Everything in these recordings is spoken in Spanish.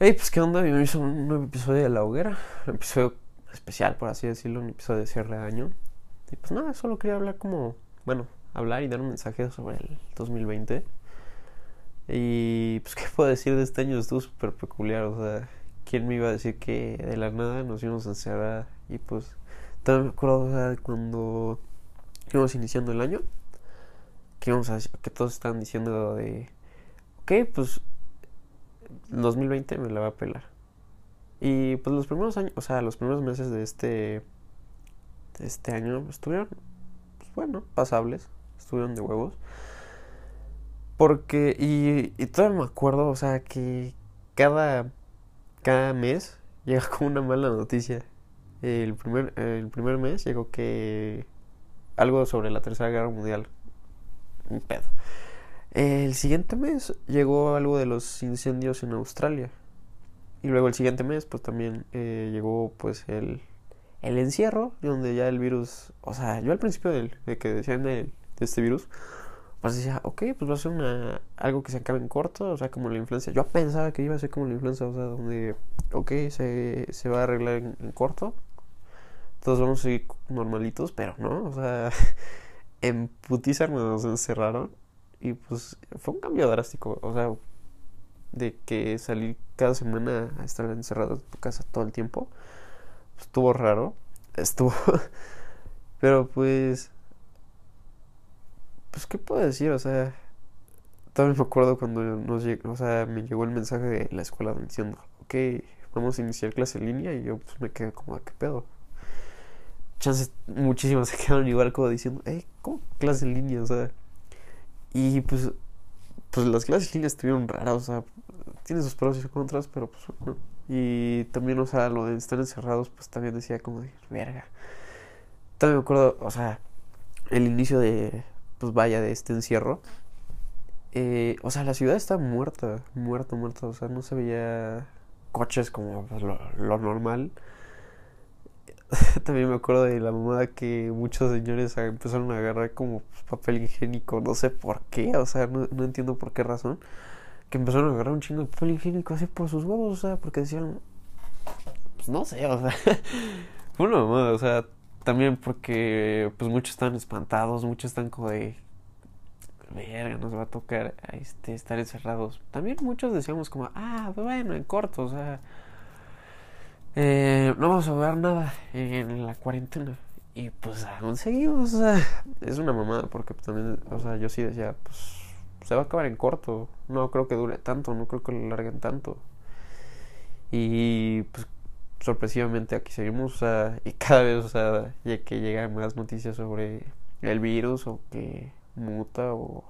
Hey, pues qué onda, bienvenidos a un nuevo episodio de La Hoguera, un episodio especial, por así decirlo, un episodio de cierre de año. Y pues nada, solo quería hablar como, bueno, hablar y dar un mensaje sobre el 2020. Y pues qué puedo decir de este año, estuvo súper peculiar, o sea, ¿quién me iba a decir que de la nada nos íbamos a encerrar? Y pues, también me acuerdo, o sea, cuando íbamos iniciando el año, que, íbamos a, que todos estaban diciendo de, ok, pues 2020 me la va a pelar. Y pues los primeros años, o sea, los primeros meses de este este año estuvieron pues, bueno, pasables, estuvieron de huevos. Porque y, y todavía me acuerdo, o sea, que cada cada mes llega como una mala noticia. El primer el primer mes llegó que algo sobre la Tercera Guerra Mundial. Un pedo. El siguiente mes llegó algo de los incendios en Australia. Y luego el siguiente mes, pues también eh, llegó pues el, el encierro, donde ya el virus, o sea, yo al principio de que decían de, de, este virus, pues decía, ok, pues va a ser una, algo que se acabe en corto, o sea, como la influencia. Yo pensaba que iba a ser como la influencia, o sea, donde, ok, se, se va a arreglar en, en corto, todos vamos a seguir normalitos, pero no, o sea, en putiza nos encerraron y pues fue un cambio drástico, o sea, de que salir cada semana a estar encerrado en tu casa todo el tiempo, pues, estuvo raro, estuvo, pero pues, pues, ¿qué puedo decir? O sea, también me acuerdo cuando nos llegó, o sea, me llegó el mensaje de la escuela diciendo, ok, vamos a iniciar clase en línea y yo pues me quedé como, ¿qué pedo? Chances muchísimas se quedaron igual como diciendo, hey, ¿cómo clase en línea? O sea, y pues, pues las clases en línea estuvieron raras, o sea, tiene sus pros y sus contras, pero pues no. Y también, o sea, lo de estar encerrados, pues también decía como de, verga. También me acuerdo, o sea, el inicio de, pues vaya, de este encierro. Eh, o sea, la ciudad está muerta, muerta, muerta, o sea, no se veía coches como pues, lo normal. También me acuerdo de la mamada que muchos señores empezaron a agarrar como papel higiénico, no sé por qué, o sea, no, no, entiendo por qué razón. Que empezaron a agarrar un chingo de papel higiénico así por sus huevos, o sea, porque decían, pues no sé, o sea, fue una mamada, o sea, también porque pues muchos están espantados, muchos están como de, verga, nos va a tocar este, estar encerrados. También muchos decíamos como, ah, bueno, en corto, o sea eh, no vamos a ver nada en la cuarentena. Y pues aún seguimos, es una mamada porque también, o sea, yo sí decía, pues se va a acabar en corto, no creo que dure tanto, no creo que lo larguen tanto. Y pues sorpresivamente aquí seguimos, o sea, y cada vez, o sea, ya que llegan más noticias sobre el virus o que muta o...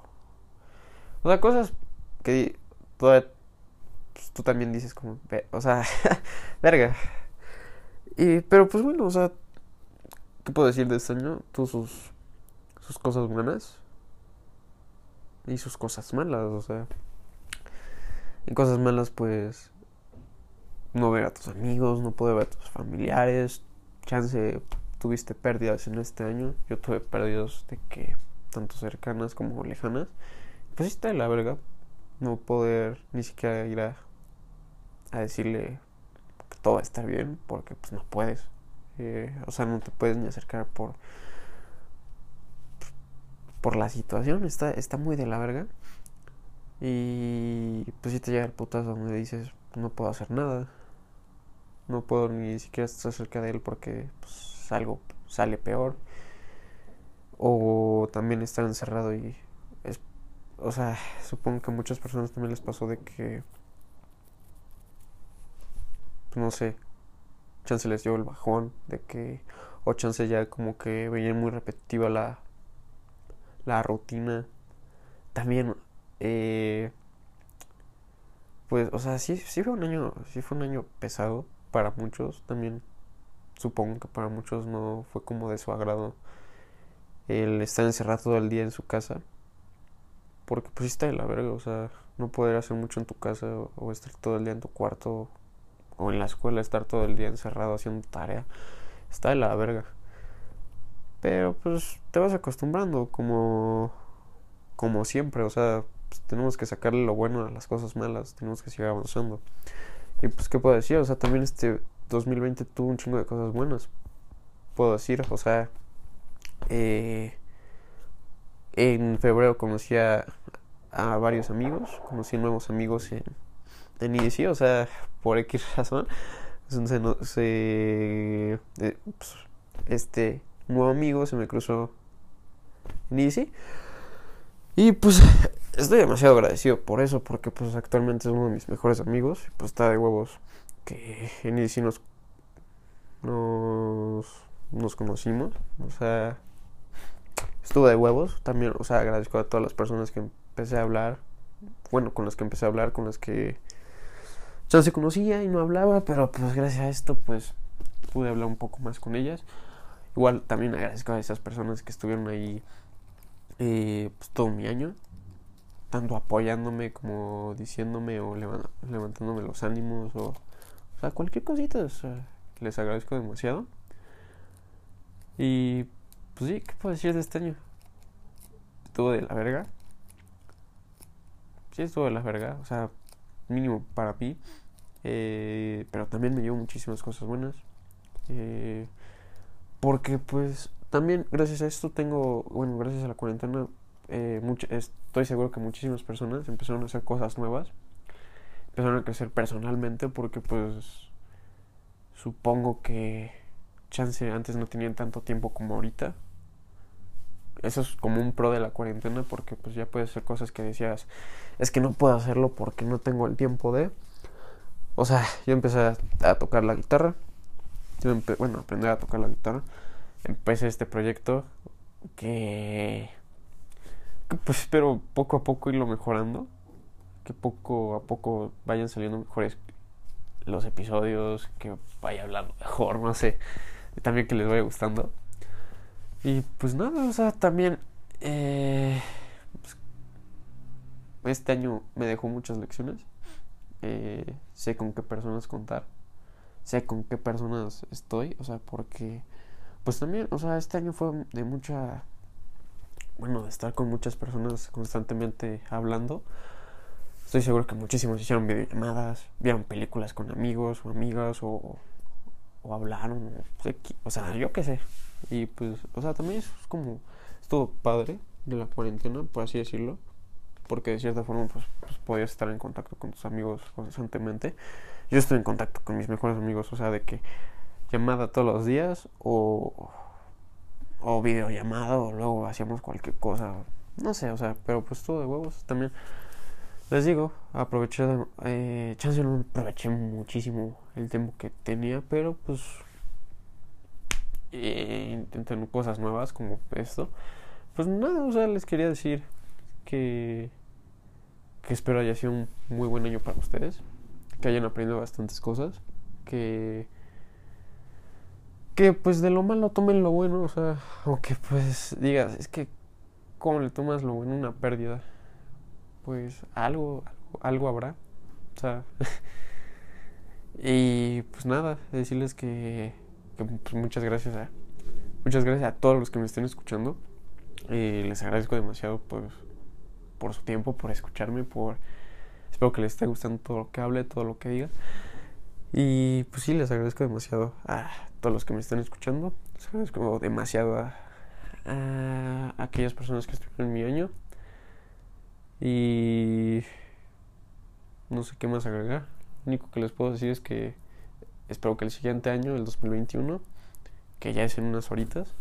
O sea, cosas que todavía pues, tú también dices como, o sea, verga. Y, pero pues bueno, o sea, ¿qué puedo decir de este año? Tú sus, cosas buenas y sus cosas malas, o sea. En cosas malas, pues, no ver a tus amigos, no poder ver a tus familiares. Chance, tuviste pérdidas en este año. Yo tuve pérdidas de que, tanto cercanas como lejanas. Pues está la verga no poder ni siquiera ir a, a decirle que todo va a estar bien porque pues no puedes. Eh, o sea no te puedes ni acercar por por la situación. Está está muy de la verga. Y pues si te llega el putazo donde dices no puedo hacer nada. No puedo ni siquiera estar cerca de él porque pues algo sale peor o también estar encerrado y es o sea, supongo que a muchas personas también les pasó de que, no sé, chance les dio el bajón, de que, o chance ya como que veían muy repetitiva la, la rutina. También, eh, pues, o sea, sí, sí fue un año, sí fue un año pesado para muchos, también supongo que para muchos no fue como de su agrado el estar encerrado todo el día en su casa porque pues está de la verga, o sea, no poder hacer mucho en tu casa o, estar todo el día en tu cuarto o en la escuela, estar todo el día encerrado haciendo tarea, está de la verga. Pero pues te vas acostumbrando como como siempre, o sea, pues, tenemos que sacarle lo bueno a las cosas malas, tenemos que seguir avanzando. Y pues, ¿qué puedo decir? O sea, también este 2020 tuvo un chingo de cosas buenas. Puedo decir, o sea, eh, en febrero conocí a, varios amigos, conocí nuevos amigos en, en IDC, o sea, por X razón. Se, se, eh, pues, este nuevo amigo se me cruzó en IDC. Y pues estoy demasiado agradecido por eso, porque pues actualmente es uno de mis mejores amigos. Y pues está de huevos que en IDC nos, nos, nos conocimos. O sea, estuvo de huevos. También, o sea, agradezco a todas las personas que empecé a hablar. Bueno, con las que empecé a hablar, con las que ya se conocía y no hablaba, pero pues gracias a esto pues pude hablar un poco más con ellas. Igual también agradezco a esas personas que estuvieron ahí eh, pues, todo mi año, tanto apoyándome como diciéndome o levantándome los ánimos o, o sea, cualquier cosita. les agradezco demasiado. Y pues sí, ¿qué puedo decir de este año? Estuvo de la verga. Sí, estuvo de la verga. O sea, mínimo para mí. Eh, pero también me dio muchísimas cosas buenas. Eh, porque pues también gracias a esto tengo, bueno, gracias a la cuarentena, eh, estoy seguro que muchísimas personas empezaron a hacer cosas nuevas. Empezaron a crecer personalmente porque pues supongo que chance antes no tenían tanto tiempo como ahorita. Eso es como un pro de la cuarentena porque pues ya puedes hacer cosas que decías, es que no puedo hacerlo porque no tengo el tiempo de... O sea, yo empecé a, tocar la guitarra. Yo bueno, aprender a tocar la guitarra. Empecé este proyecto que, pues espero poco a poco irlo mejorando. Que poco a poco vayan saliendo mejores los episodios, que vaya a hablar mejor, no sé. También que les vaya gustando. Y pues nada, o sea, también eh, pues, este año me dejó muchas lecciones. Eh, sé con qué personas contar. Sé con qué personas estoy. O sea, porque pues también, o sea, este año fue de mucha... Bueno, de estar con muchas personas constantemente hablando. Estoy seguro que muchísimos hicieron videollamadas, vieron películas con amigos o amigas o, o hablaron. O sea, yo qué sé. Y pues, o sea, también es como, estuvo padre de la cuarentena, por así decirlo, porque de cierta forma pues, pues, podías estar en contacto con tus amigos constantemente. Yo estoy en contacto con mis mejores amigos, o sea, de que llamada todos los días o, o videollamada o luego hacíamos cualquier cosa, no sé, o sea, pero pues todo de huevos también. Les digo, aproveché, eh, chance no aproveché muchísimo el tiempo que tenía, pero pues eh, intentando cosas nuevas como esto. Pues nada, o sea, les quería decir que, que espero haya sido un muy buen año para ustedes, que hayan aprendido bastantes cosas, que que pues de lo malo tomen lo bueno, o sea, aunque pues digas, es que ¿cómo le tomas lo bueno una pérdida? Pues algo, algo, habrá, o sea, y pues nada, decirles que pues, muchas gracias a muchas gracias a todos los que me estén escuchando. Eh, les agradezco demasiado por, por su tiempo, por escucharme, por espero que les esté gustando todo lo que hable, todo lo que diga. Y pues sí, les agradezco demasiado a todos los que me están escuchando. Les agradezco demasiado a, a aquellas personas que estuvieron en mi año. Y no sé qué más agregar. Lo único que les puedo decir es que espero que el siguiente año, el 2021, que ya es en unas horitas,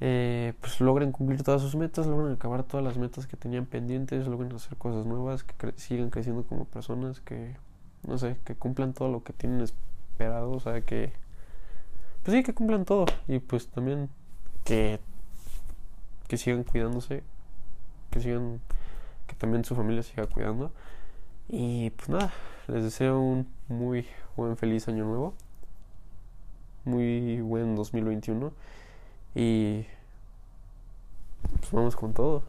eh, pues logren cumplir todas sus metas, logren acabar todas las metas que tenían pendientes, logren hacer cosas nuevas, que sigan creciendo como personas, que, no sé, que cumplan todo lo que tienen esperado, o sea, que, pues sí, que cumplan todo y pues también que, que sigan cuidándose, que sigan, que también su familia siga cuidando. Y pues nada, les deseo un muy buen feliz año nuevo. Muy buen 2021. Y pues vamos con todo.